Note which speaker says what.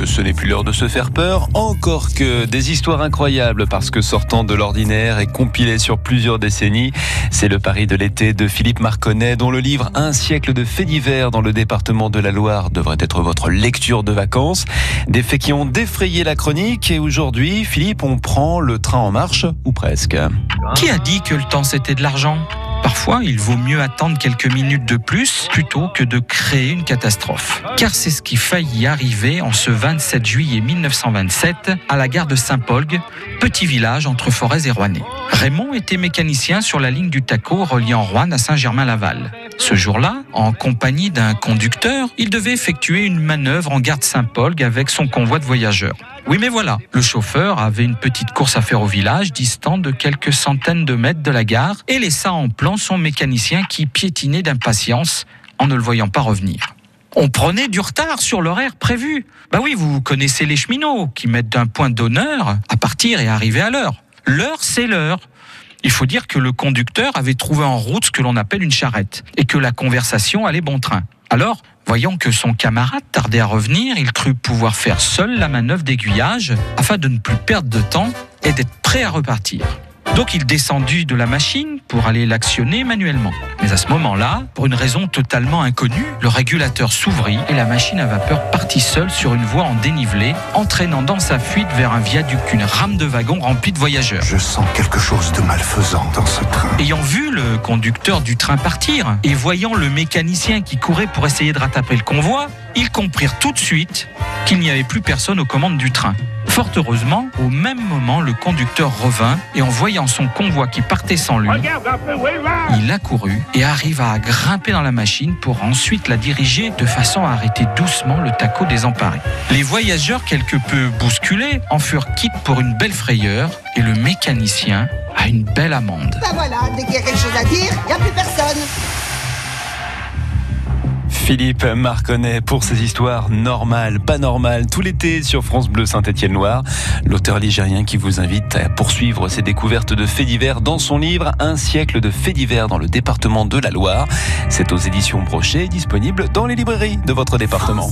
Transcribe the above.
Speaker 1: que ce n'est plus l'heure de se faire peur, encore que des histoires incroyables parce que sortant de l'ordinaire et compilées sur plusieurs décennies, c'est le pari de l'été de Philippe Marconnet dont le livre Un siècle de faits divers dans le département de la Loire devrait être votre lecture de vacances. Des faits qui ont défrayé la chronique et aujourd'hui, Philippe, on prend le train en marche ou presque.
Speaker 2: Qui a dit que le temps c'était de l'argent? Parfois, il vaut mieux attendre quelques minutes de plus plutôt que de créer une catastrophe. Car c'est ce qui faillit arriver en ce 27 juillet 1927 à la gare de Saint-Polgue, petit village entre Forez et Rouennais. Raymond était mécanicien sur la ligne du Taco reliant Rouen à Saint-Germain-Laval. Ce jour-là, en compagnie d'un conducteur, il devait effectuer une manœuvre en gare de Saint-Polgue avec son convoi de voyageurs. Oui, mais voilà, le chauffeur avait une petite course à faire au village, distant de quelques centaines de mètres de la gare, et laissa en plan son mécanicien qui piétinait d'impatience en ne le voyant pas revenir. On prenait du retard sur l'horaire prévu. Bah oui, vous connaissez les cheminots qui mettent d'un point d'honneur à partir et arriver à l'heure. L'heure, c'est l'heure. Il faut dire que le conducteur avait trouvé en route ce que l'on appelle une charrette et que la conversation allait bon train. Alors, voyant que son camarade tardait à revenir, il crut pouvoir faire seul la manœuvre d'aiguillage afin de ne plus perdre de temps et d'être prêt à repartir. Donc il descendit de la machine pour aller l'actionner manuellement. Mais à ce moment-là, pour une raison totalement inconnue, le régulateur s'ouvrit et la machine à vapeur partit seule sur une voie en dénivelé, entraînant dans sa fuite vers un viaduc une rame de wagon remplie de voyageurs.
Speaker 3: Je sens quelque chose de malfaisant dans ce train.
Speaker 2: Ayant vu le conducteur du train partir et voyant le mécanicien qui courait pour essayer de rattraper le convoi, ils comprirent tout de suite qu'il n'y avait plus personne aux commandes du train. Fort heureusement, au même moment, le conducteur revint et en voyant son convoi qui partait sans lui, il accourut et arriva à grimper dans la machine pour ensuite la diriger de façon à arrêter doucement le taco désemparé. Les voyageurs, quelque peu bousculés, en furent quittes pour une belle frayeur et le mécanicien a une belle amende.
Speaker 4: Ben voilà, dès qu'il y a quelque chose à dire, il n'y a plus personne.
Speaker 1: Philippe Marconnet pour ses histoires normales, pas normales, tout l'été sur France Bleu Saint-Étienne-Loire. L'auteur ligérien qui vous invite à poursuivre ses découvertes de faits divers dans son livre Un siècle de faits divers dans le département de la Loire. C'est aux éditions Brochet, disponible dans les librairies de votre département.